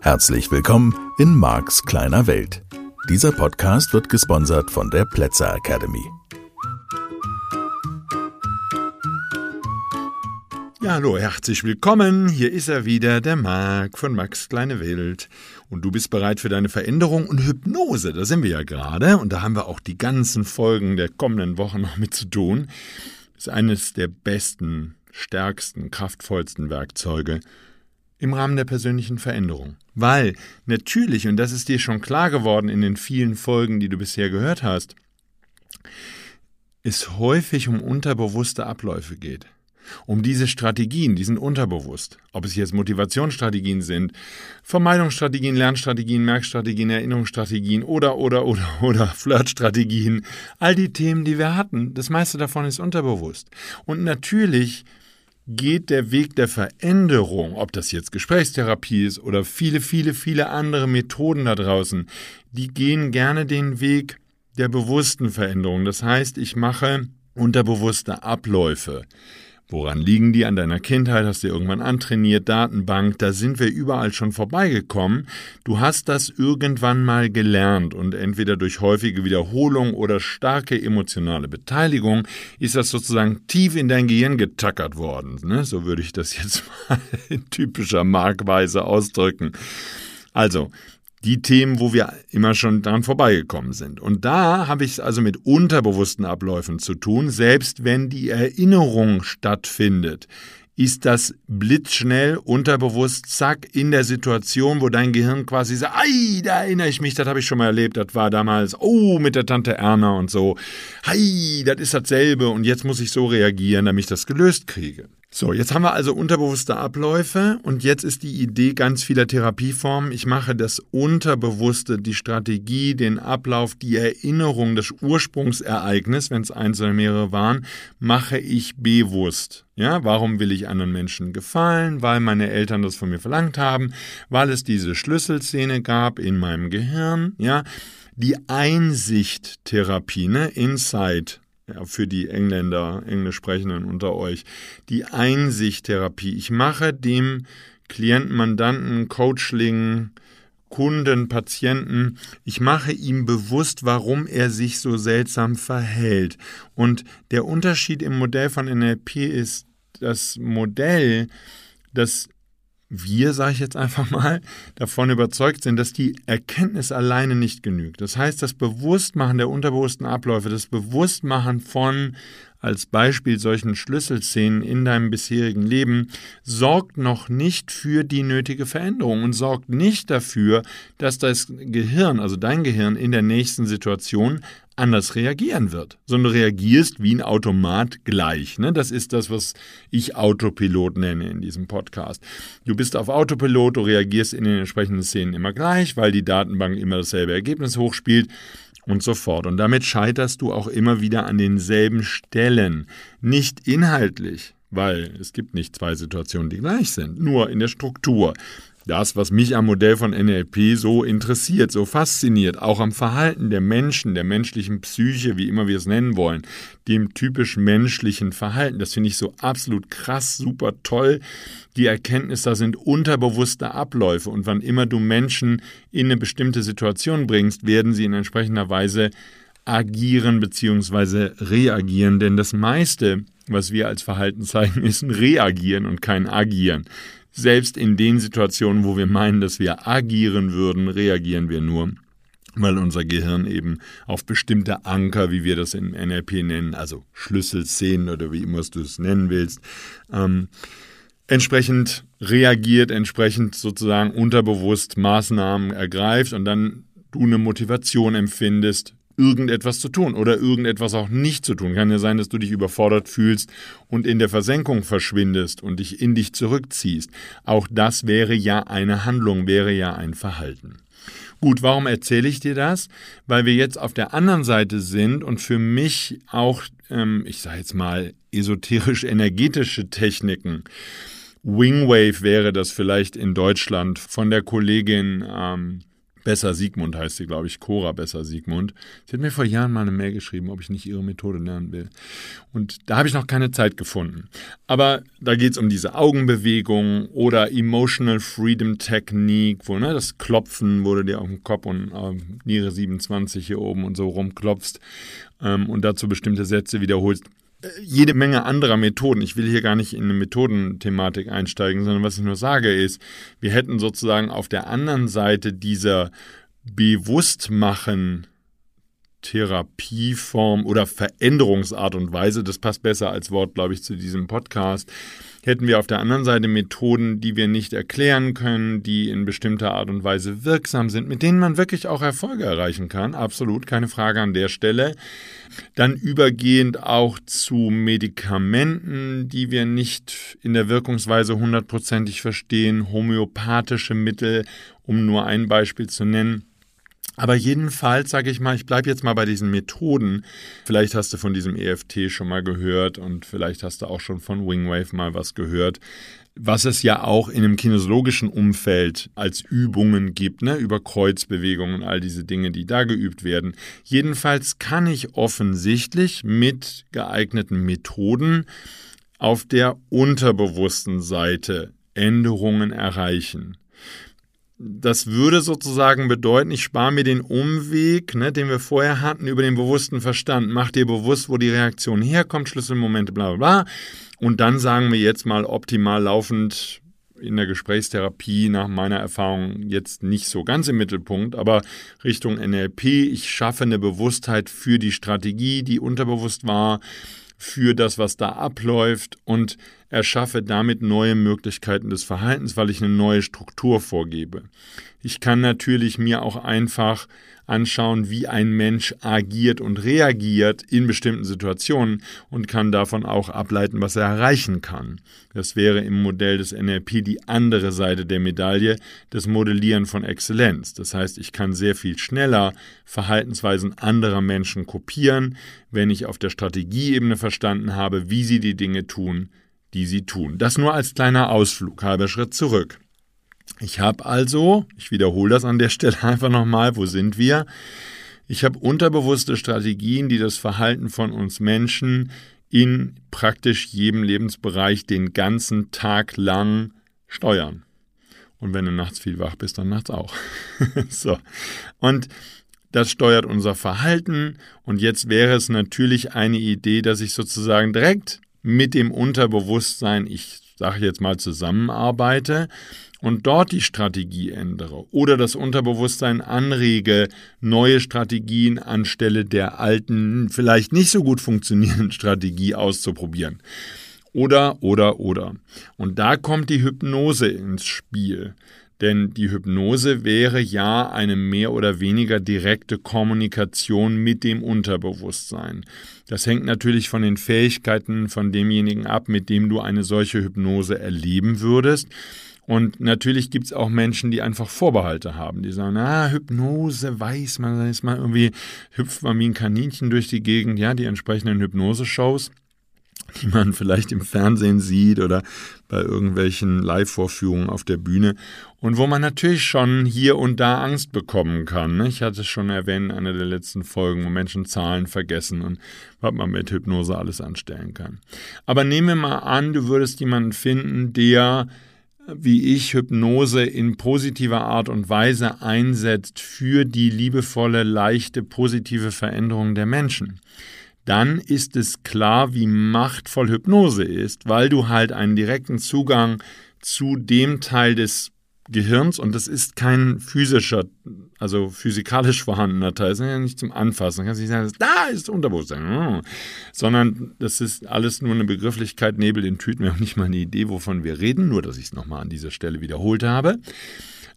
Herzlich willkommen in Marks kleiner Welt. Dieser Podcast wird gesponsert von der Plätzer Academy. Hallo, herzlich willkommen. Hier ist er wieder, der Marc von Max Kleine Welt. Und du bist bereit für deine Veränderung und Hypnose. Da sind wir ja gerade. Und da haben wir auch die ganzen Folgen der kommenden Wochen noch mit zu tun. Ist eines der besten, stärksten, kraftvollsten Werkzeuge im Rahmen der persönlichen Veränderung. Weil natürlich, und das ist dir schon klar geworden in den vielen Folgen, die du bisher gehört hast, es häufig um unterbewusste Abläufe geht um diese Strategien, die sind unterbewusst. Ob es jetzt Motivationsstrategien sind, Vermeidungsstrategien, Lernstrategien, Merkstrategien, Erinnerungsstrategien oder, oder, oder, oder Flirtstrategien. All die Themen, die wir hatten, das meiste davon ist unterbewusst. Und natürlich geht der Weg der Veränderung, ob das jetzt Gesprächstherapie ist oder viele, viele, viele andere Methoden da draußen, die gehen gerne den Weg der bewussten Veränderung. Das heißt, ich mache unterbewusste Abläufe. Woran liegen die an deiner Kindheit? Hast du irgendwann antrainiert? Datenbank, da sind wir überall schon vorbeigekommen. Du hast das irgendwann mal gelernt und entweder durch häufige Wiederholung oder starke emotionale Beteiligung ist das sozusagen tief in dein Gehirn getackert worden. Ne? So würde ich das jetzt mal in typischer Markweise ausdrücken. Also, die Themen, wo wir immer schon dran vorbeigekommen sind. Und da habe ich es also mit unterbewussten Abläufen zu tun, selbst wenn die Erinnerung stattfindet ist das blitzschnell, unterbewusst, zack, in der Situation, wo dein Gehirn quasi sagt, ei, da erinnere ich mich, das habe ich schon mal erlebt, das war damals, oh, mit der Tante Erna und so, hei, das ist dasselbe und jetzt muss ich so reagieren, damit ich das gelöst kriege. So, jetzt haben wir also unterbewusste Abläufe und jetzt ist die Idee ganz vieler Therapieformen. Ich mache das Unterbewusste, die Strategie, den Ablauf, die Erinnerung, das Ursprungsereignis, wenn es eins oder mehrere waren, mache ich bewusst. Ja, warum will ich anderen Menschen gefallen? Weil meine Eltern das von mir verlangt haben, weil es diese Schlüsselszene gab in meinem Gehirn, ja. Die Einsichttherapie, ne, Insight ja, für die Engländer, Englisch sprechenden unter euch, die Einsichttherapie. Ich mache dem Klienten, Mandanten, Coachling, Kunden, Patienten, ich mache ihm bewusst, warum er sich so seltsam verhält. Und der Unterschied im Modell von NLP ist, das Modell, das wir, sage ich jetzt einfach mal, davon überzeugt sind, dass die Erkenntnis alleine nicht genügt. Das heißt, das Bewusstmachen der unterbewussten Abläufe, das Bewusstmachen von als Beispiel solchen Schlüsselszenen in deinem bisherigen Leben sorgt noch nicht für die nötige Veränderung und sorgt nicht dafür, dass das Gehirn, also dein Gehirn in der nächsten Situation anders reagieren wird, sondern du reagierst wie ein Automat gleich. Ne? Das ist das, was ich Autopilot nenne in diesem Podcast. Du bist auf Autopilot, du reagierst in den entsprechenden Szenen immer gleich, weil die Datenbank immer dasselbe Ergebnis hochspielt und so fort. Und damit scheiterst du auch immer wieder an denselben Stellen. Nicht inhaltlich, weil es gibt nicht zwei Situationen, die gleich sind, nur in der Struktur das, was mich am Modell von NLP so interessiert, so fasziniert, auch am Verhalten der Menschen, der menschlichen Psyche, wie immer wir es nennen wollen, dem typisch menschlichen Verhalten. Das finde ich so absolut krass, super toll. Die Erkenntnis, da sind unterbewusste Abläufe und wann immer du Menschen in eine bestimmte Situation bringst, werden sie in entsprechender Weise agieren bzw. reagieren, denn das meiste, was wir als Verhalten zeigen, ist ein Reagieren und kein Agieren. Selbst in den Situationen, wo wir meinen, dass wir agieren würden, reagieren wir nur, weil unser Gehirn eben auf bestimmte Anker, wie wir das im NLP nennen, also Schlüsselszenen oder wie immer du es nennen willst, ähm, entsprechend reagiert, entsprechend sozusagen unterbewusst Maßnahmen ergreift und dann du eine Motivation empfindest, irgendetwas zu tun oder irgendetwas auch nicht zu tun. Kann ja sein, dass du dich überfordert fühlst und in der Versenkung verschwindest und dich in dich zurückziehst. Auch das wäre ja eine Handlung, wäre ja ein Verhalten. Gut, warum erzähle ich dir das? Weil wir jetzt auf der anderen Seite sind und für mich auch, ähm, ich sage jetzt mal, esoterisch-energetische Techniken. Wingwave wäre das vielleicht in Deutschland von der Kollegin ähm, Besser Siegmund heißt sie, glaube ich, Cora Besser Siegmund. Sie hat mir vor Jahren mal eine Mail geschrieben, ob ich nicht ihre Methode lernen will. Und da habe ich noch keine Zeit gefunden. Aber da geht es um diese Augenbewegung oder Emotional Freedom Technique, wo ne, das Klopfen, wo du dir auf den Kopf und äh, Niere 27 hier oben und so rumklopfst ähm, und dazu bestimmte Sätze wiederholst jede Menge anderer Methoden. Ich will hier gar nicht in eine Methodenthematik einsteigen, sondern was ich nur sage ist, wir hätten sozusagen auf der anderen Seite dieser Bewusstmachen Therapieform oder Veränderungsart und Weise, das passt besser als Wort, glaube ich, zu diesem Podcast, hätten wir auf der anderen Seite Methoden, die wir nicht erklären können, die in bestimmter Art und Weise wirksam sind, mit denen man wirklich auch Erfolge erreichen kann. Absolut, keine Frage an der Stelle. Dann übergehend auch zu Medikamenten, die wir nicht in der Wirkungsweise hundertprozentig verstehen, homöopathische Mittel, um nur ein Beispiel zu nennen. Aber jedenfalls sage ich mal, ich bleibe jetzt mal bei diesen Methoden. Vielleicht hast du von diesem EFT schon mal gehört und vielleicht hast du auch schon von Wingwave mal was gehört. Was es ja auch in einem kinesiologischen Umfeld als Übungen gibt, ne, über Kreuzbewegungen und all diese Dinge, die da geübt werden. Jedenfalls kann ich offensichtlich mit geeigneten Methoden auf der unterbewussten Seite Änderungen erreichen. Das würde sozusagen bedeuten, ich spare mir den Umweg, ne, den wir vorher hatten, über den bewussten Verstand. Mach dir bewusst, wo die Reaktion herkommt, Schlüsselmomente, bla bla bla. Und dann sagen wir jetzt mal optimal laufend in der Gesprächstherapie nach meiner Erfahrung jetzt nicht so ganz im Mittelpunkt, aber Richtung NLP, ich schaffe eine Bewusstheit für die Strategie, die unterbewusst war, für das, was da abläuft und erschaffe damit neue Möglichkeiten des Verhaltens, weil ich eine neue Struktur vorgebe. Ich kann natürlich mir auch einfach anschauen, wie ein Mensch agiert und reagiert in bestimmten Situationen und kann davon auch ableiten, was er erreichen kann. Das wäre im Modell des NLP die andere Seite der Medaille, das Modellieren von Exzellenz. Das heißt, ich kann sehr viel schneller Verhaltensweisen anderer Menschen kopieren, wenn ich auf der Strategieebene verstanden habe, wie sie die Dinge tun, die sie tun. Das nur als kleiner Ausflug, halber Schritt zurück. Ich habe also, ich wiederhole das an der Stelle einfach nochmal, wo sind wir? Ich habe unterbewusste Strategien, die das Verhalten von uns Menschen in praktisch jedem Lebensbereich den ganzen Tag lang steuern. Und wenn du nachts viel wach bist, dann nachts auch. so. Und das steuert unser Verhalten. Und jetzt wäre es natürlich eine Idee, dass ich sozusagen direkt mit dem Unterbewusstsein, ich sage jetzt mal, zusammenarbeite und dort die Strategie ändere oder das Unterbewusstsein anrege, neue Strategien anstelle der alten, vielleicht nicht so gut funktionierenden Strategie auszuprobieren. Oder, oder, oder. Und da kommt die Hypnose ins Spiel. Denn die Hypnose wäre ja eine mehr oder weniger direkte Kommunikation mit dem Unterbewusstsein. Das hängt natürlich von den Fähigkeiten von demjenigen ab, mit dem du eine solche Hypnose erleben würdest. Und natürlich gibt es auch Menschen, die einfach Vorbehalte haben. Die sagen, ah, Hypnose, weiß man, ist mal irgendwie, hüpft man wie ein Kaninchen durch die Gegend, ja, die entsprechenden Hypnose-Shows die man vielleicht im Fernsehen sieht oder bei irgendwelchen Live-Vorführungen auf der Bühne und wo man natürlich schon hier und da Angst bekommen kann. Ne? Ich hatte es schon erwähnt in einer der letzten Folgen, wo Menschen Zahlen vergessen und was man mit Hypnose alles anstellen kann. Aber nehmen wir mal an, du würdest jemanden finden, der wie ich Hypnose in positiver Art und Weise einsetzt für die liebevolle, leichte, positive Veränderung der Menschen dann ist es klar, wie machtvoll Hypnose ist, weil du halt einen direkten Zugang zu dem Teil des Gehirns und das ist kein physischer, also physikalisch vorhandener Teil, ist ja nicht zum Anfassen. Man kann nicht sagen, da ist Unterbewusstsein, sondern das ist alles nur eine Begrifflichkeit, Nebel in Tüten. Wir haben nicht mal eine Idee, wovon wir reden, nur dass ich es nochmal an dieser Stelle wiederholt habe.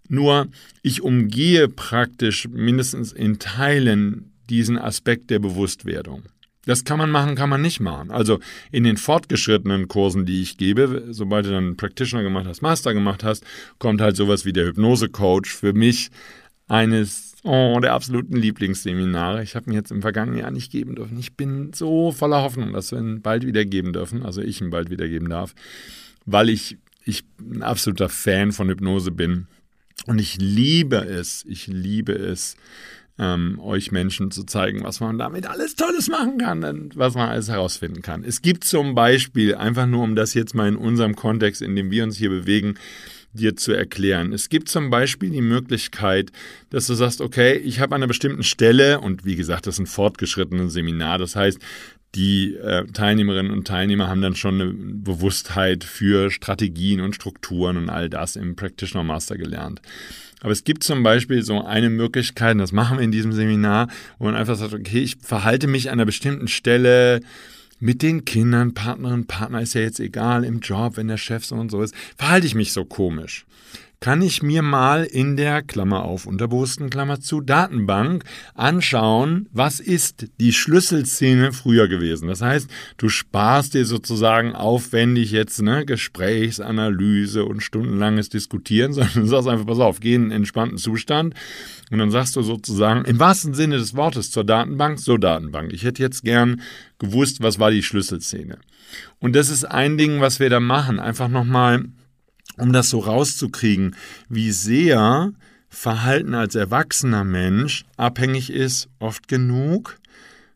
Nur ich umgehe praktisch mindestens in Teilen diesen Aspekt der Bewusstwerdung. Das kann man machen, kann man nicht machen. Also in den fortgeschrittenen Kursen, die ich gebe, sobald du dann Practitioner gemacht hast, Master gemacht hast, kommt halt sowas wie der Hypnose-Coach. Für mich eines oh, der absoluten Lieblingsseminare. Ich habe ihn jetzt im vergangenen Jahr nicht geben dürfen. Ich bin so voller Hoffnung, dass wir ihn bald wieder geben dürfen, also ich ihn bald wieder geben darf, weil ich, ich ein absoluter Fan von Hypnose bin Und ich liebe es, ich liebe es, ähm, euch Menschen zu zeigen, was man damit alles Tolles machen kann und was man alles herausfinden kann. Es gibt zum Beispiel, einfach nur um das jetzt mal in unserem Kontext, in dem wir uns hier bewegen, dir zu erklären. Es gibt zum Beispiel die Möglichkeit, dass du sagst, okay, ich habe an einer bestimmten Stelle, und wie gesagt, das ist ein fortgeschrittenes Seminar, das heißt, die äh, Teilnehmerinnen und Teilnehmer haben dann schon eine Bewusstheit für Strategien und Strukturen und all das im Practitioner Master gelernt. Aber es gibt zum Beispiel so eine Möglichkeit, und das machen wir in diesem Seminar, wo man einfach sagt, okay, ich verhalte mich an einer bestimmten Stelle mit den Kindern, Partnerin, Partner ist ja jetzt egal, im Job, wenn der Chef so und so ist, verhalte ich mich so komisch kann ich mir mal in der Klammer auf unterbewussten Klammer zu Datenbank anschauen, was ist die Schlüsselszene früher gewesen. Das heißt, du sparst dir sozusagen aufwendig jetzt ne, Gesprächsanalyse und stundenlanges Diskutieren, sondern du sagst einfach, pass auf, geh in einen entspannten Zustand und dann sagst du sozusagen im wahrsten Sinne des Wortes zur Datenbank, so Datenbank. Ich hätte jetzt gern gewusst, was war die Schlüsselszene. Und das ist ein Ding, was wir da machen. Einfach nochmal um das so rauszukriegen, wie sehr Verhalten als erwachsener Mensch abhängig ist, oft genug,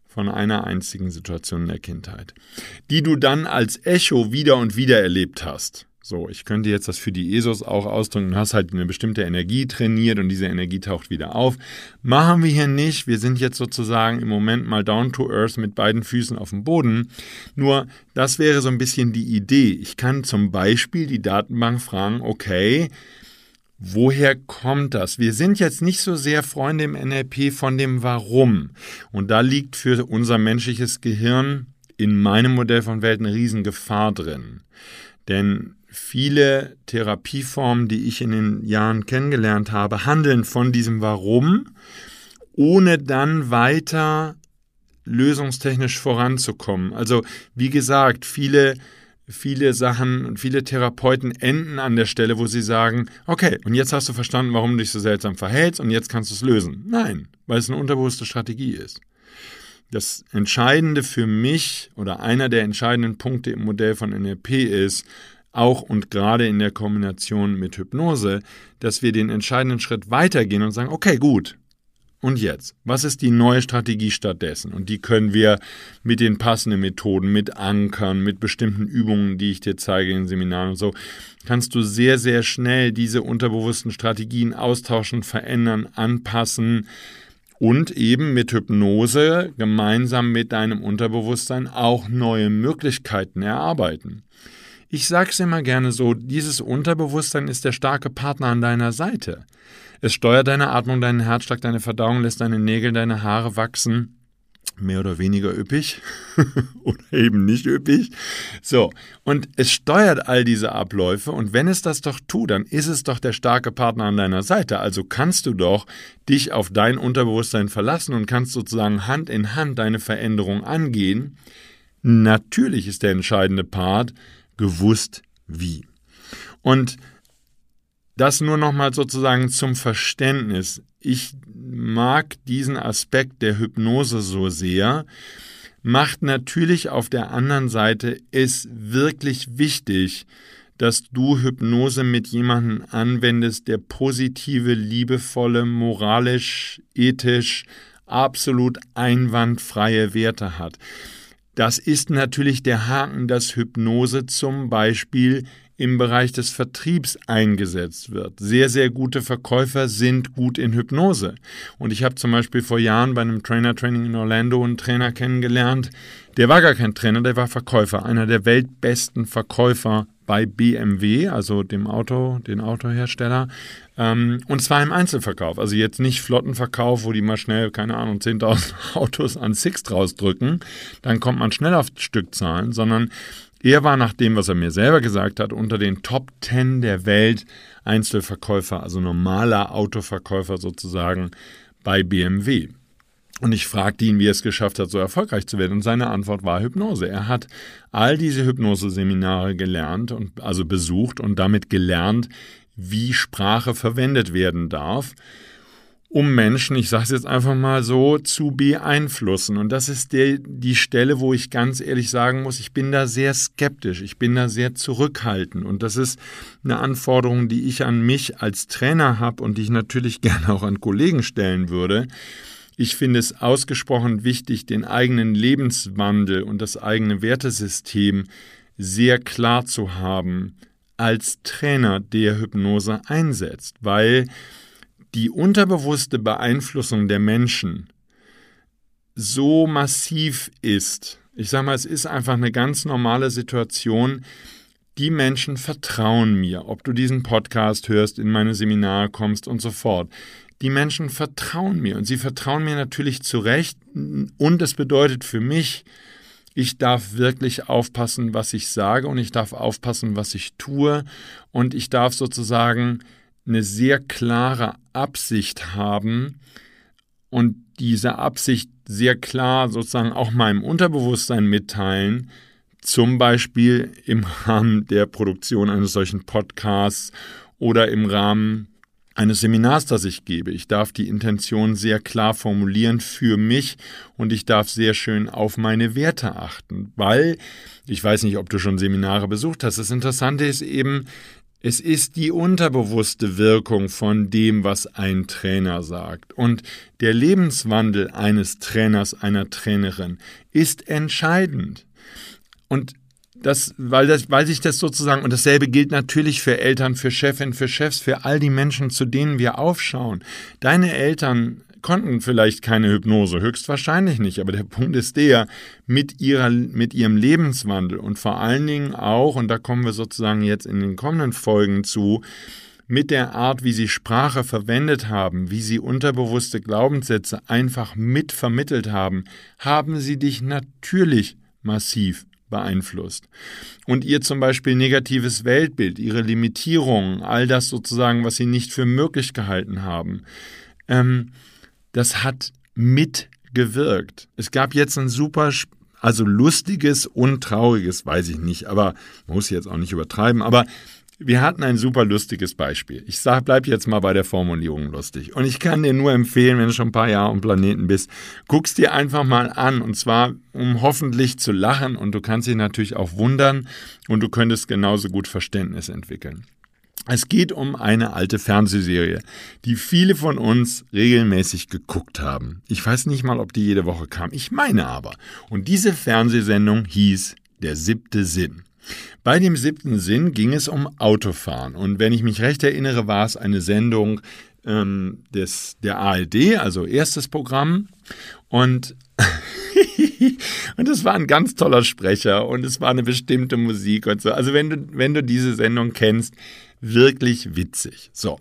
von einer einzigen Situation in der Kindheit, die du dann als Echo wieder und wieder erlebt hast. So, ich könnte jetzt das für die ESOs auch ausdrücken. Du hast halt eine bestimmte Energie trainiert und diese Energie taucht wieder auf. Machen wir hier nicht. Wir sind jetzt sozusagen im Moment mal down to earth mit beiden Füßen auf dem Boden. Nur, das wäre so ein bisschen die Idee. Ich kann zum Beispiel die Datenbank fragen, okay, Woher kommt das? Wir sind jetzt nicht so sehr Freunde im NLP von dem Warum. Und da liegt für unser menschliches Gehirn in meinem Modell von Welt eine Riesengefahr drin. Denn viele Therapieformen, die ich in den Jahren kennengelernt habe, handeln von diesem Warum, ohne dann weiter lösungstechnisch voranzukommen. Also wie gesagt, viele viele Sachen und viele Therapeuten enden an der Stelle, wo sie sagen, okay, und jetzt hast du verstanden, warum du dich so seltsam verhältst und jetzt kannst du es lösen. Nein, weil es eine unterbewusste Strategie ist. Das Entscheidende für mich oder einer der entscheidenden Punkte im Modell von NLP ist, auch und gerade in der Kombination mit Hypnose, dass wir den entscheidenden Schritt weitergehen und sagen, okay, gut. Und jetzt, was ist die neue Strategie stattdessen? Und die können wir mit den passenden Methoden, mit Ankern, mit bestimmten Übungen, die ich dir zeige in Seminaren und so, kannst du sehr, sehr schnell diese unterbewussten Strategien austauschen, verändern, anpassen und eben mit Hypnose gemeinsam mit deinem Unterbewusstsein auch neue Möglichkeiten erarbeiten. Ich sag's immer gerne so, dieses Unterbewusstsein ist der starke Partner an deiner Seite. Es steuert deine Atmung, deinen Herzschlag, deine Verdauung, lässt deine Nägel, deine Haare wachsen. Mehr oder weniger üppig oder eben nicht üppig. So, und es steuert all diese Abläufe und wenn es das doch tut, dann ist es doch der starke Partner an deiner Seite. Also kannst du doch dich auf dein Unterbewusstsein verlassen und kannst sozusagen Hand in Hand deine Veränderung angehen. Natürlich ist der entscheidende Part, gewusst wie. Und das nur nochmal sozusagen zum Verständnis. Ich mag diesen Aspekt der Hypnose so sehr, macht natürlich auf der anderen Seite es wirklich wichtig, dass du Hypnose mit jemandem anwendest, der positive, liebevolle, moralisch, ethisch, absolut einwandfreie Werte hat. Das ist natürlich der Haken, dass Hypnose zum Beispiel im Bereich des Vertriebs eingesetzt wird. Sehr, sehr gute Verkäufer sind gut in Hypnose. Und ich habe zum Beispiel vor Jahren bei einem Trainer-Training in Orlando einen Trainer kennengelernt, der war gar kein Trainer, der war Verkäufer, einer der weltbesten Verkäufer bei BMW, also dem Auto, den Autohersteller, ähm, und zwar im Einzelverkauf. Also jetzt nicht Flottenverkauf, wo die mal schnell, keine Ahnung, 10.000 Autos an Six rausdrücken, dann kommt man schnell auf Stückzahlen, sondern er war nach dem, was er mir selber gesagt hat, unter den Top 10 der Welt Einzelverkäufer, also normaler Autoverkäufer sozusagen bei BMW. Und ich fragte ihn, wie er es geschafft hat, so erfolgreich zu werden. Und seine Antwort war Hypnose. Er hat all diese Hypnose-Seminare gelernt und also besucht und damit gelernt, wie Sprache verwendet werden darf. um Menschen, ich sage es jetzt einfach mal so, zu beeinflussen. Und das ist der, die Stelle, wo ich ganz ehrlich sagen muss, ich bin da sehr skeptisch, ich bin da sehr zurückhaltend. Und das ist eine Anforderung, die ich an mich als Trainer habe und die ich natürlich gerne auch an Kollegen stellen würde. Ich finde es ausgesprochen wichtig, den eigenen Lebenswandel und das eigene Wertesystem sehr klar zu haben als Trainer, der Hypnose einsetzt, weil die unterbewusste Beeinflussung der Menschen so massiv ist, ich sage mal, es ist einfach eine ganz normale Situation, die Menschen vertrauen mir, ob du diesen Podcast hörst, in meine Seminare kommst und so fort. Die Menschen vertrauen mir und sie vertrauen mir natürlich zu Recht. Und es bedeutet für mich, ich darf wirklich aufpassen, was ich sage und ich darf aufpassen, was ich tue. Und ich darf sozusagen eine sehr klare Absicht haben und diese Absicht sehr klar sozusagen auch meinem Unterbewusstsein mitteilen, zum Beispiel im Rahmen der Produktion eines solchen Podcasts oder im Rahmen eines Seminars, das ich gebe. Ich darf die Intention sehr klar formulieren für mich und ich darf sehr schön auf meine Werte achten, weil ich weiß nicht, ob du schon Seminare besucht hast. Das Interessante ist eben, es ist die unterbewusste Wirkung von dem, was ein Trainer sagt. Und der Lebenswandel eines Trainers, einer Trainerin ist entscheidend. Und das, weil, das, weil sich das sozusagen, und dasselbe gilt natürlich für Eltern, für Chefinnen, für Chefs, für all die Menschen, zu denen wir aufschauen. Deine Eltern konnten vielleicht keine Hypnose, höchstwahrscheinlich nicht, aber der Punkt ist der, mit, ihrer, mit ihrem Lebenswandel und vor allen Dingen auch, und da kommen wir sozusagen jetzt in den kommenden Folgen zu, mit der Art, wie sie Sprache verwendet haben, wie sie unterbewusste Glaubenssätze einfach mit vermittelt haben, haben sie dich natürlich massiv beeinflusst. Und ihr zum Beispiel negatives Weltbild, ihre Limitierungen, all das sozusagen, was sie nicht für möglich gehalten haben, ähm, das hat mitgewirkt. Es gab jetzt ein super, also lustiges und trauriges, weiß ich nicht, aber muss jetzt auch nicht übertreiben, aber wir hatten ein super lustiges Beispiel. Ich sag, bleib jetzt mal bei der Formulierung lustig. Und ich kann dir nur empfehlen, wenn du schon ein paar Jahre am Planeten bist, guck's dir einfach mal an. Und zwar, um hoffentlich zu lachen. Und du kannst dich natürlich auch wundern. Und du könntest genauso gut Verständnis entwickeln. Es geht um eine alte Fernsehserie, die viele von uns regelmäßig geguckt haben. Ich weiß nicht mal, ob die jede Woche kam. Ich meine aber. Und diese Fernsehsendung hieß Der siebte Sinn. Bei dem siebten Sinn ging es um Autofahren. Und wenn ich mich recht erinnere, war es eine Sendung ähm, des, der ARD, also erstes Programm. Und und es war ein ganz toller Sprecher und es war eine bestimmte Musik und so. Also wenn du, wenn du diese Sendung kennst, wirklich witzig. So.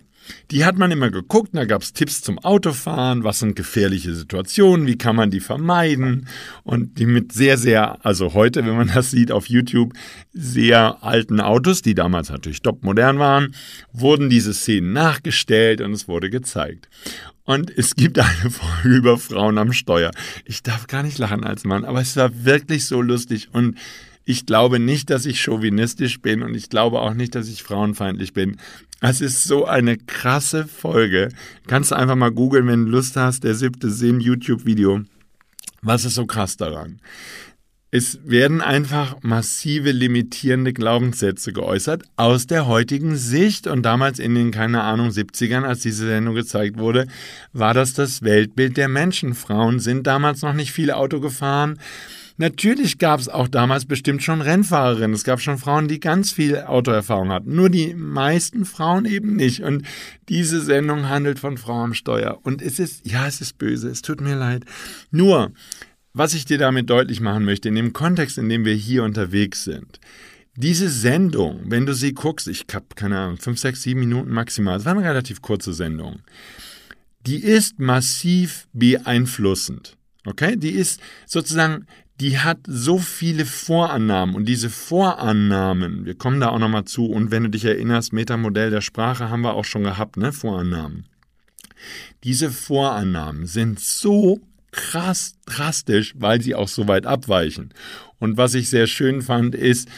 Die hat man immer geguckt, da gab es Tipps zum Autofahren, was sind gefährliche Situationen, wie kann man die vermeiden und die mit sehr, sehr, also heute, wenn man das sieht auf YouTube, sehr alten Autos, die damals natürlich topmodern waren, wurden diese Szenen nachgestellt und es wurde gezeigt. Und es gibt eine Folge über Frauen am Steuer. Ich darf gar nicht lachen als Mann, aber es war wirklich so lustig und ich glaube nicht, dass ich chauvinistisch bin und ich glaube auch nicht, dass ich frauenfeindlich bin. Es ist so eine krasse Folge. Kannst du einfach mal googeln, wenn du Lust hast, der siebte Sinn YouTube-Video. Was ist so krass daran? Es werden einfach massive limitierende Glaubenssätze geäußert aus der heutigen Sicht. Und damals in den, keine Ahnung, 70ern, als diese Sendung gezeigt wurde, war das das Weltbild der Menschen. Frauen sind damals noch nicht viel Auto gefahren. Natürlich gab es auch damals bestimmt schon Rennfahrerinnen. Es gab schon Frauen, die ganz viel Autoerfahrung hatten. Nur die meisten Frauen eben nicht. Und diese Sendung handelt von Frau am Steuer. Und es ist, ja, es ist böse. Es tut mir leid. Nur, was ich dir damit deutlich machen möchte, in dem Kontext, in dem wir hier unterwegs sind, diese Sendung, wenn du sie guckst, ich habe keine Ahnung, fünf, sechs, sieben Minuten maximal, es war eine relativ kurze Sendung, die ist massiv beeinflussend. Okay, die ist sozusagen die hat so viele Vorannahmen und diese Vorannahmen, wir kommen da auch nochmal zu und wenn du dich erinnerst, Metamodell der Sprache haben wir auch schon gehabt, ne, Vorannahmen. Diese Vorannahmen sind so krass drastisch, weil sie auch so weit abweichen. Und was ich sehr schön fand, ist,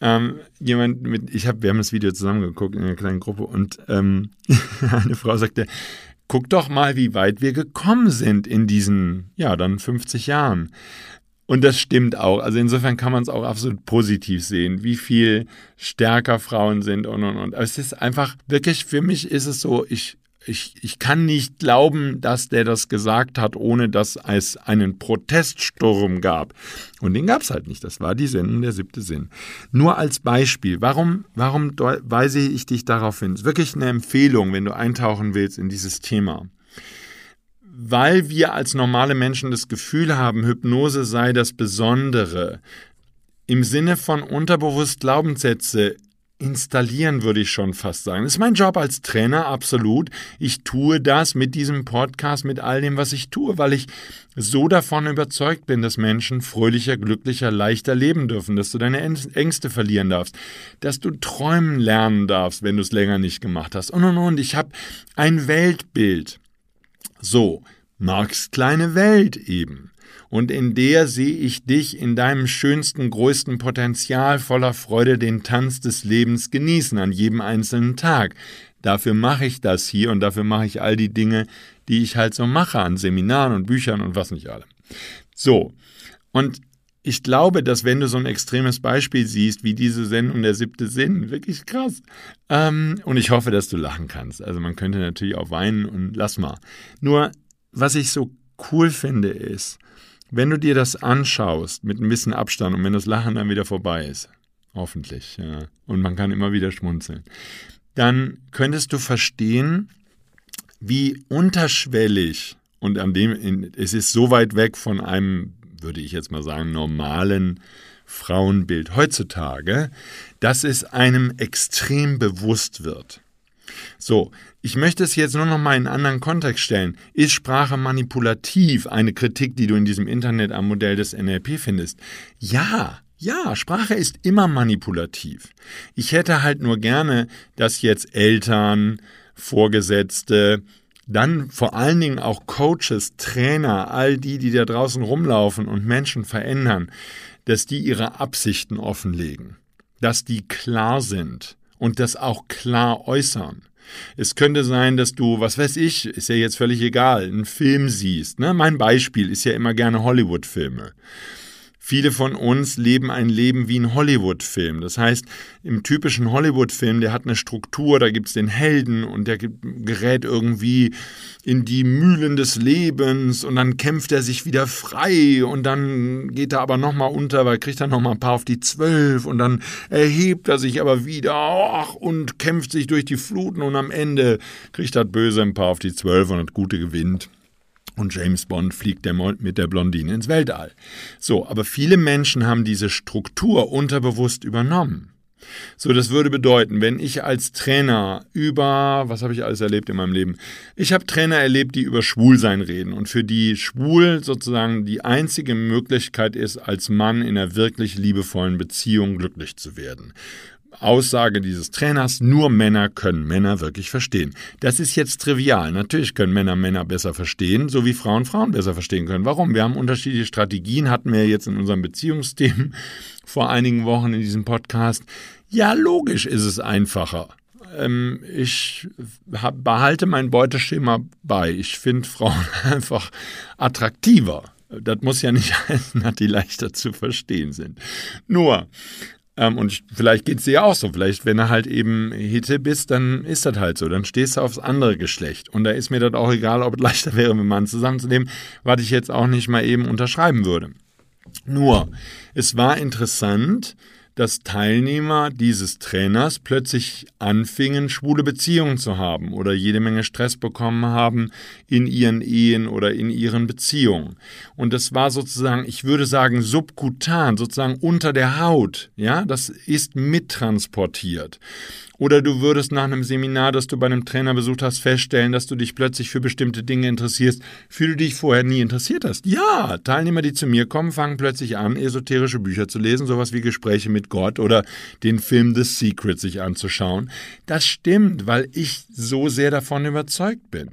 ähm, jemand mit, ich habe, wir haben das Video zusammengeguckt in einer kleinen Gruppe und ähm, eine Frau sagte, guck doch mal, wie weit wir gekommen sind in diesen, ja, dann 50 Jahren. Und das stimmt auch. Also insofern kann man es auch absolut positiv sehen, wie viel stärker Frauen sind und und und. es ist einfach wirklich, für mich ist es so, ich ich, ich kann nicht glauben, dass der das gesagt hat, ohne dass es einen Proteststurm gab. Und den gab es halt nicht. Das war die Sendung der siebte Sinn. Nur als Beispiel. Warum, warum weise ich dich darauf hin? Ist wirklich eine Empfehlung, wenn du eintauchen willst in dieses Thema. Weil wir als normale Menschen das Gefühl haben, Hypnose sei das Besondere. Im Sinne von unterbewusst Glaubenssätze installieren, würde ich schon fast sagen. Das ist mein Job als Trainer, absolut. Ich tue das mit diesem Podcast, mit all dem, was ich tue, weil ich so davon überzeugt bin, dass Menschen fröhlicher, glücklicher, leichter leben dürfen, dass du deine Ängste verlieren darfst, dass du träumen lernen darfst, wenn du es länger nicht gemacht hast. Und und und. Ich habe ein Weltbild. So, Marx kleine Welt eben und in der sehe ich dich in deinem schönsten, größten Potenzial voller Freude den Tanz des Lebens genießen an jedem einzelnen Tag. Dafür mache ich das hier und dafür mache ich all die Dinge, die ich halt so mache an Seminaren und Büchern und was nicht alle. So, und ich glaube, dass wenn du so ein extremes Beispiel siehst, wie diese Sendung der siebte Sinn, wirklich krass. Ähm, und ich hoffe, dass du lachen kannst. Also man könnte natürlich auch weinen und lass mal. Nur, was ich so cool finde, ist, wenn du dir das anschaust mit ein bisschen Abstand und wenn das Lachen dann wieder vorbei ist, hoffentlich, ja, und man kann immer wieder schmunzeln, dann könntest du verstehen, wie unterschwellig und an dem es ist so weit weg von einem, würde ich jetzt mal sagen, normalen Frauenbild heutzutage, dass es einem extrem bewusst wird. So, ich möchte es jetzt nur noch mal in einen anderen Kontext stellen. Ist Sprache manipulativ? Eine Kritik, die du in diesem Internet am Modell des NLP findest. Ja, ja, Sprache ist immer manipulativ. Ich hätte halt nur gerne, dass jetzt Eltern, Vorgesetzte, dann vor allen Dingen auch Coaches, Trainer, all die, die da draußen rumlaufen und Menschen verändern, dass die ihre Absichten offenlegen, dass die klar sind und das auch klar äußern. Es könnte sein, dass du, was weiß ich, ist ja jetzt völlig egal, einen Film siehst. Ne? Mein Beispiel ist ja immer gerne Hollywood-Filme. Viele von uns leben ein Leben wie ein Hollywood-Film. Das heißt, im typischen Hollywood-Film, der hat eine Struktur, da gibt es den Helden und der gerät irgendwie in die Mühlen des Lebens und dann kämpft er sich wieder frei und dann geht er aber nochmal unter, weil kriegt er nochmal ein paar auf die Zwölf und dann erhebt er sich aber wieder ach, und kämpft sich durch die Fluten und am Ende kriegt er Böse ein paar auf die Zwölf und das Gute gewinnt. Und James Bond fliegt der mit der Blondine ins Weltall. So, aber viele Menschen haben diese Struktur unterbewusst übernommen. So, das würde bedeuten, wenn ich als Trainer über, was habe ich alles erlebt in meinem Leben? Ich habe Trainer erlebt, die über Schwulsein reden und für die schwul sozusagen die einzige Möglichkeit ist, als Mann in einer wirklich liebevollen Beziehung glücklich zu werden. Aussage dieses Trainers, nur Männer können Männer wirklich verstehen. Das ist jetzt trivial. Natürlich können Männer Männer besser verstehen, so wie Frauen Frauen besser verstehen können. Warum? Wir haben unterschiedliche Strategien, hatten wir jetzt in unserem Beziehungsthemen vor einigen Wochen in diesem Podcast. Ja, logisch ist es einfacher. Ähm, ich behalte mein Beuteschema bei. Ich finde Frauen einfach attraktiver. Das muss ja nicht heißen, dass die leichter zu verstehen sind. Nur, ähm, und vielleicht geht es dir auch so. Vielleicht, wenn du halt eben Hitte bist, dann ist das halt so. Dann stehst du aufs andere Geschlecht. Und da ist mir das auch egal, ob es leichter wäre, mit einem Mann zusammenzunehmen, was ich jetzt auch nicht mal eben unterschreiben würde. Nur, es war interessant, dass Teilnehmer dieses Trainers plötzlich anfingen, schwule Beziehungen zu haben oder jede Menge Stress bekommen haben in ihren Ehen oder in ihren Beziehungen. Und das war sozusagen, ich würde sagen, subkutan, sozusagen unter der Haut. Ja, das ist mittransportiert. Oder du würdest nach einem Seminar, das du bei einem Trainer besucht hast, feststellen, dass du dich plötzlich für bestimmte Dinge interessierst, für die du dich vorher nie interessiert hast. Ja, Teilnehmer, die zu mir kommen, fangen plötzlich an, esoterische Bücher zu lesen, sowas wie Gespräche mit Gott oder den Film The Secret sich anzuschauen. Das stimmt, weil ich so sehr davon überzeugt bin.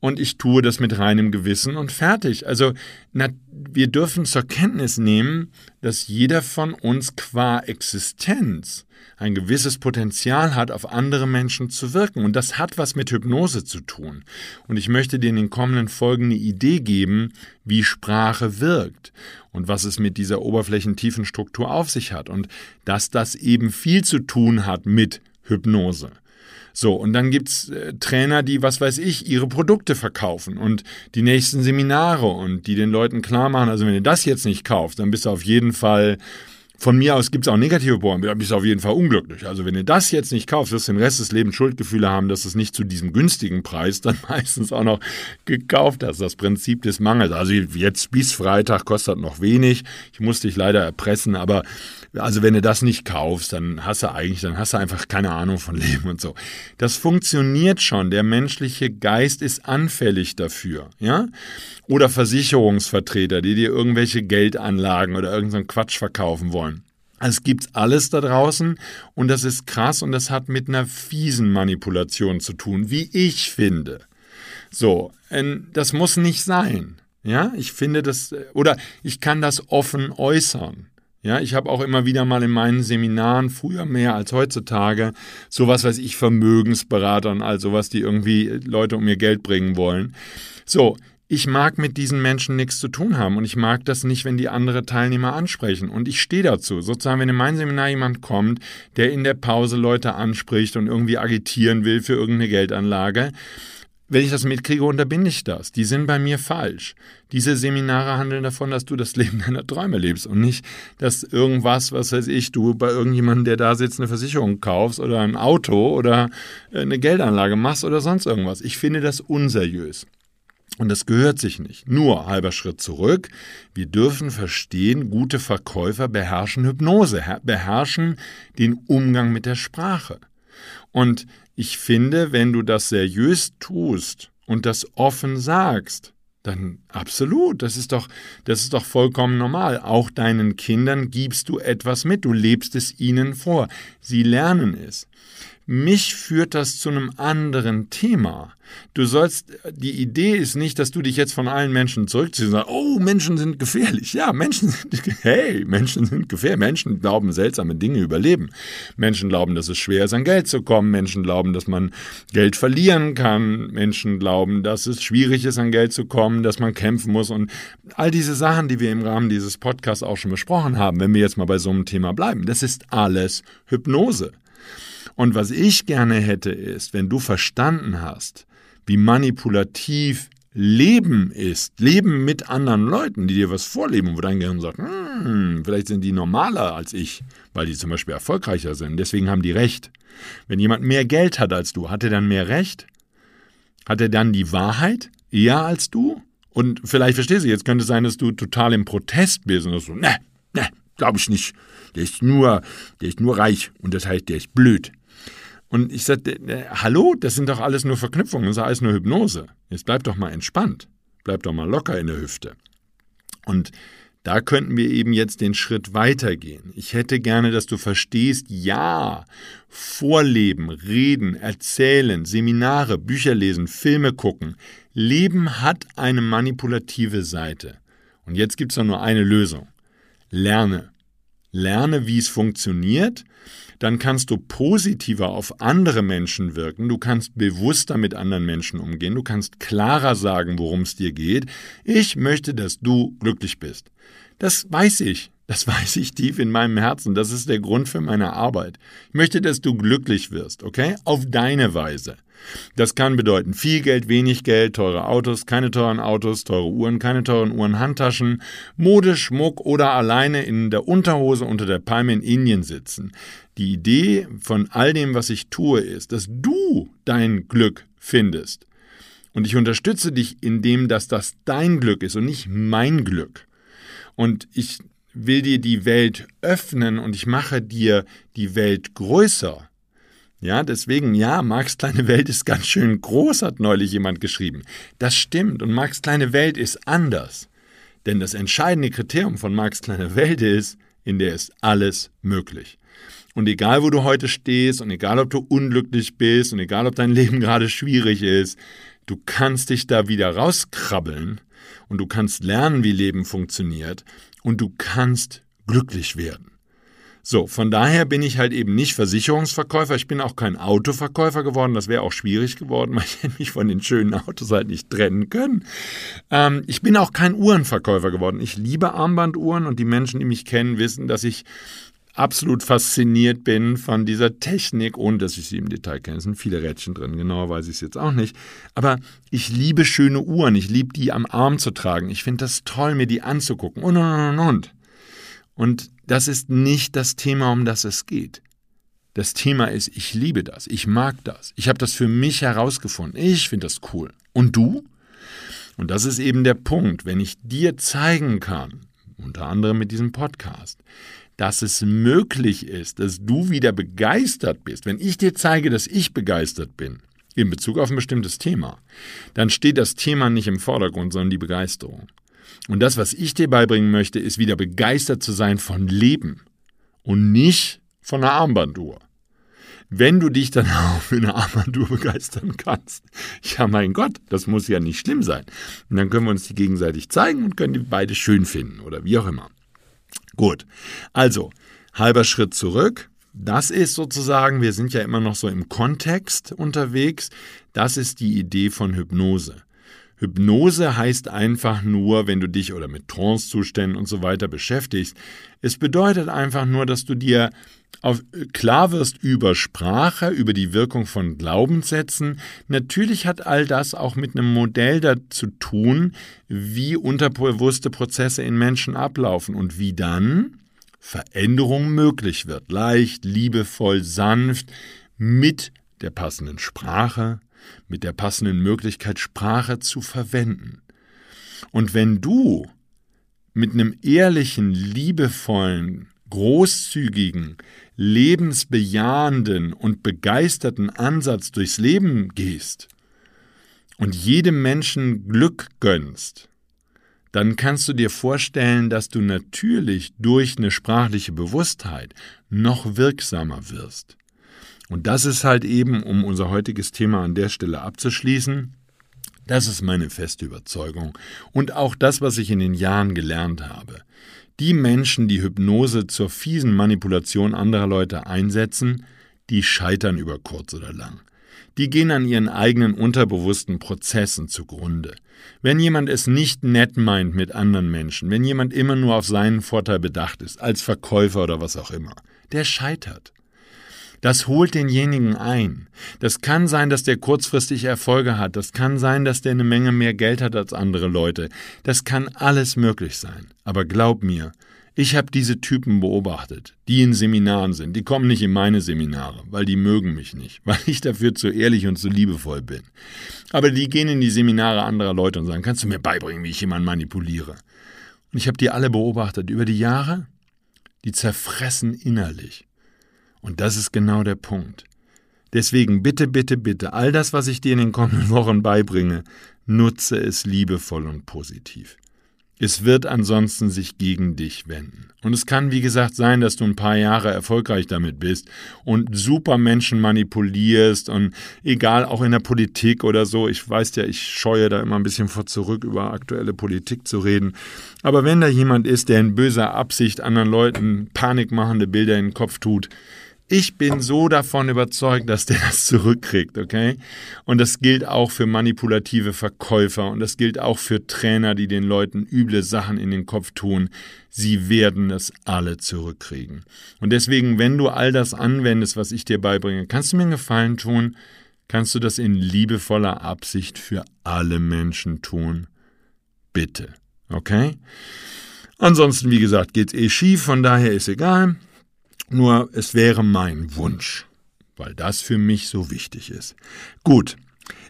und ich tue das mit reinem Gewissen und fertig. Also na, wir dürfen zur Kenntnis nehmen, dass jeder von uns qua Existenz ein gewisses Potenzial hat, auf andere Menschen zu wirken. Und das hat was mit Hypnose zu tun. Und ich möchte dir in den kommenden Folgen eine Idee geben, wie Sprache wirkt und was es mit dieser oberflächentiefen Struktur auf sich hat. Und dass das eben viel zu tun hat mit Hypnose. So, und dann gibt's äh, Trainer, die, was weiß ich, ihre Produkte verkaufen und die nächsten Seminare und die den Leuten klar machen, also wenn ihr das jetzt nicht kauft, dann bist du auf jeden Fall von mir aus gibt es auch negative Bohren, da bist du auf jeden Fall unglücklich. Also wenn du das jetzt nicht kaufst, wirst du den Rest des Lebens Schuldgefühle haben, dass es nicht zu diesem günstigen Preis dann meistens auch noch gekauft hast. Das Prinzip des Mangels. Also jetzt bis Freitag kostet noch wenig. Ich muss dich leider erpressen, aber also wenn du das nicht kaufst, dann hast du eigentlich, dann hast du einfach keine Ahnung von Leben und so. Das funktioniert schon. Der menschliche Geist ist anfällig dafür, ja? Oder Versicherungsvertreter, die dir irgendwelche Geldanlagen oder irgendeinen Quatsch verkaufen wollen. Es gibt alles da draußen und das ist krass und das hat mit einer fiesen Manipulation zu tun, wie ich finde. So, das muss nicht sein. Ja, ich finde das, oder ich kann das offen äußern. Ja, ich habe auch immer wieder mal in meinen Seminaren, früher mehr als heutzutage, sowas, weiß ich, Vermögensberater und all sowas, die irgendwie Leute um ihr Geld bringen wollen. So, ich mag mit diesen Menschen nichts zu tun haben und ich mag das nicht, wenn die andere Teilnehmer ansprechen. Und ich stehe dazu. Sozusagen, wenn in mein Seminar jemand kommt, der in der Pause Leute anspricht und irgendwie agitieren will für irgendeine Geldanlage, wenn ich das mitkriege, unterbinde ich das. Die sind bei mir falsch. Diese Seminare handeln davon, dass du das Leben deiner Träume lebst und nicht, dass irgendwas, was weiß ich, du bei irgendjemandem, der da sitzt, eine Versicherung kaufst oder ein Auto oder eine Geldanlage machst oder sonst irgendwas. Ich finde das unseriös. Und das gehört sich nicht. Nur halber Schritt zurück. Wir dürfen verstehen, gute Verkäufer beherrschen Hypnose, beherrschen den Umgang mit der Sprache. Und ich finde, wenn du das seriös tust und das offen sagst, dann absolut, das ist doch, das ist doch vollkommen normal. Auch deinen Kindern gibst du etwas mit, du lebst es ihnen vor. Sie lernen es. Mich führt das zu einem anderen Thema. Du sollst, die Idee ist nicht, dass du dich jetzt von allen Menschen zurückziehst und sagst, oh, Menschen sind gefährlich. Ja, Menschen sind, hey, Menschen sind gefährlich. Menschen glauben seltsame Dinge über Leben. Menschen glauben, dass es schwer ist, an Geld zu kommen. Menschen glauben, dass man Geld verlieren kann. Menschen glauben, dass es schwierig ist, an Geld zu kommen, dass man kämpfen muss und all diese Sachen, die wir im Rahmen dieses Podcasts auch schon besprochen haben, wenn wir jetzt mal bei so einem Thema bleiben, das ist alles Hypnose. Und was ich gerne hätte, ist, wenn du verstanden hast, wie manipulativ Leben ist, Leben mit anderen Leuten, die dir was vorleben, wo dein Gehirn sagt, hm, vielleicht sind die normaler als ich, weil die zum Beispiel erfolgreicher sind, deswegen haben die Recht. Wenn jemand mehr Geld hat als du, hat er dann mehr Recht? Hat er dann die Wahrheit eher als du? Und vielleicht verstehst du, jetzt könnte es sein, dass du total im Protest bist und so, ne, ne, glaube ich nicht. Der ist nur, der ist nur reich und das heißt, der ist blöd. Und ich sagte, äh, hallo, das sind doch alles nur Verknüpfungen, das ist alles nur Hypnose. Jetzt bleib doch mal entspannt, bleib doch mal locker in der Hüfte. Und da könnten wir eben jetzt den Schritt weitergehen. Ich hätte gerne, dass du verstehst, ja, Vorleben, Reden, Erzählen, Seminare, Bücher lesen, Filme gucken. Leben hat eine manipulative Seite. Und jetzt gibt es nur eine Lösung. Lerne. Lerne, wie es funktioniert dann kannst du positiver auf andere Menschen wirken, du kannst bewusster mit anderen Menschen umgehen, du kannst klarer sagen, worum es dir geht. Ich möchte, dass du glücklich bist. Das weiß ich. Das weiß ich tief in meinem Herzen. Das ist der Grund für meine Arbeit. Ich möchte, dass du glücklich wirst, okay? Auf deine Weise. Das kann bedeuten viel Geld, wenig Geld, teure Autos, keine teuren Autos, teure Uhren, keine teuren Uhren, Handtaschen, Mode, Schmuck oder alleine in der Unterhose unter der Palme in Indien sitzen. Die Idee von all dem, was ich tue, ist, dass du dein Glück findest. Und ich unterstütze dich, indem dass das dein Glück ist und nicht mein Glück. Und ich will dir die Welt öffnen und ich mache dir die Welt größer. Ja, deswegen, ja, Marx kleine Welt ist ganz schön groß, hat neulich jemand geschrieben. Das stimmt und Marx kleine Welt ist anders. Denn das entscheidende Kriterium von Marx kleine Welt ist, in der ist alles möglich. Und egal, wo du heute stehst und egal, ob du unglücklich bist und egal, ob dein Leben gerade schwierig ist, Du kannst dich da wieder rauskrabbeln und du kannst lernen, wie Leben funktioniert und du kannst glücklich werden. So, von daher bin ich halt eben nicht Versicherungsverkäufer, ich bin auch kein Autoverkäufer geworden, das wäre auch schwierig geworden, weil ich hätte mich von den schönen Autos halt nicht trennen können. Ähm, ich bin auch kein Uhrenverkäufer geworden. Ich liebe Armbanduhren und die Menschen, die mich kennen, wissen, dass ich absolut fasziniert bin von dieser Technik, ohne dass ich sie im Detail kenne. Es sind viele Rädchen drin, genauer weiß ich es jetzt auch nicht. Aber ich liebe schöne Uhren, ich liebe die am Arm zu tragen. Ich finde das toll, mir die anzugucken und und und und. Und das ist nicht das Thema, um das es geht. Das Thema ist, ich liebe das, ich mag das, ich habe das für mich herausgefunden, ich finde das cool. Und du? Und das ist eben der Punkt, wenn ich dir zeigen kann, unter anderem mit diesem Podcast, dass es möglich ist, dass du wieder begeistert bist, wenn ich dir zeige, dass ich begeistert bin, in Bezug auf ein bestimmtes Thema, dann steht das Thema nicht im Vordergrund, sondern die Begeisterung. Und das, was ich dir beibringen möchte, ist wieder begeistert zu sein von Leben und nicht von einer Armbanduhr. Wenn du dich dann auch für eine Armbanduhr begeistern kannst, ja mein Gott, das muss ja nicht schlimm sein. Und dann können wir uns die gegenseitig zeigen und können die beide schön finden oder wie auch immer. Gut, also halber Schritt zurück. Das ist sozusagen, wir sind ja immer noch so im Kontext unterwegs, das ist die Idee von Hypnose. Hypnose heißt einfach nur, wenn du dich oder mit Trancezuständen und so weiter beschäftigst, es bedeutet einfach nur, dass du dir auf, klar wirst über Sprache, über die Wirkung von Glaubenssätzen. Natürlich hat all das auch mit einem Modell dazu tun, wie unterbewusste Prozesse in Menschen ablaufen und wie dann Veränderung möglich wird. Leicht, liebevoll, sanft, mit der passenden Sprache, mit der passenden Möglichkeit, Sprache zu verwenden. Und wenn du mit einem ehrlichen, liebevollen, großzügigen, lebensbejahenden und begeisterten Ansatz durchs Leben gehst und jedem Menschen Glück gönnst, dann kannst du dir vorstellen, dass du natürlich durch eine sprachliche Bewusstheit noch wirksamer wirst. Und das ist halt eben, um unser heutiges Thema an der Stelle abzuschließen, das ist meine feste Überzeugung und auch das, was ich in den Jahren gelernt habe. Die Menschen, die Hypnose zur fiesen Manipulation anderer Leute einsetzen, die scheitern über kurz oder lang. Die gehen an ihren eigenen unterbewussten Prozessen zugrunde. Wenn jemand es nicht nett meint mit anderen Menschen, wenn jemand immer nur auf seinen Vorteil bedacht ist, als Verkäufer oder was auch immer, der scheitert. Das holt denjenigen ein. Das kann sein, dass der kurzfristig Erfolge hat. Das kann sein, dass der eine Menge mehr Geld hat als andere Leute. Das kann alles möglich sein. Aber glaub mir, ich habe diese Typen beobachtet, die in Seminaren sind. Die kommen nicht in meine Seminare, weil die mögen mich nicht, weil ich dafür zu ehrlich und zu liebevoll bin. Aber die gehen in die Seminare anderer Leute und sagen, kannst du mir beibringen, wie ich jemanden manipuliere? Und ich habe die alle beobachtet über die Jahre. Die zerfressen innerlich. Und das ist genau der Punkt. Deswegen bitte, bitte, bitte, all das, was ich dir in den kommenden Wochen beibringe, nutze es liebevoll und positiv. Es wird ansonsten sich gegen dich wenden. Und es kann, wie gesagt, sein, dass du ein paar Jahre erfolgreich damit bist und super Menschen manipulierst und egal, auch in der Politik oder so. Ich weiß ja, ich scheue da immer ein bisschen vor zurück, über aktuelle Politik zu reden. Aber wenn da jemand ist, der in böser Absicht anderen Leuten panikmachende Bilder in den Kopf tut, ich bin so davon überzeugt, dass der das zurückkriegt, okay? Und das gilt auch für manipulative Verkäufer und das gilt auch für Trainer, die den Leuten üble Sachen in den Kopf tun. Sie werden es alle zurückkriegen. Und deswegen, wenn du all das anwendest, was ich dir beibringe, kannst du mir einen Gefallen tun? Kannst du das in liebevoller Absicht für alle Menschen tun? Bitte, okay? Ansonsten, wie gesagt, geht's eh schief, von daher ist egal. Nur es wäre mein Wunsch, weil das für mich so wichtig ist. Gut,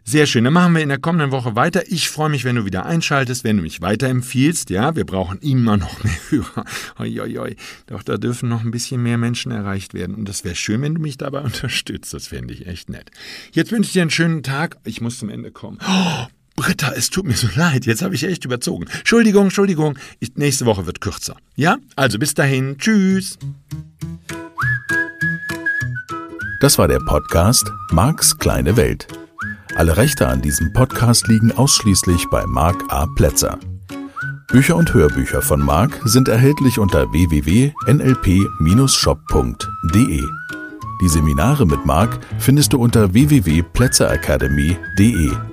sehr schön. Dann machen wir in der kommenden Woche weiter. Ich freue mich, wenn du wieder einschaltest, wenn du mich weiterempfiehlst. Ja, wir brauchen immer noch mehr Hörer. Oi, oi, oi. Doch da dürfen noch ein bisschen mehr Menschen erreicht werden. Und das wäre schön, wenn du mich dabei unterstützt. Das fände ich echt nett. Jetzt wünsche ich dir einen schönen Tag. Ich muss zum Ende kommen. Oh, Britta, es tut mir so leid, jetzt habe ich echt überzogen. Entschuldigung, Entschuldigung, ich, nächste Woche wird kürzer. Ja, also bis dahin, tschüss. Das war der Podcast Marks kleine Welt. Alle Rechte an diesem Podcast liegen ausschließlich bei Mark A. Plätzer. Bücher und Hörbücher von Mark sind erhältlich unter www.nlp-shop.de. Die Seminare mit Mark findest du unter www.plätzeracademy.de.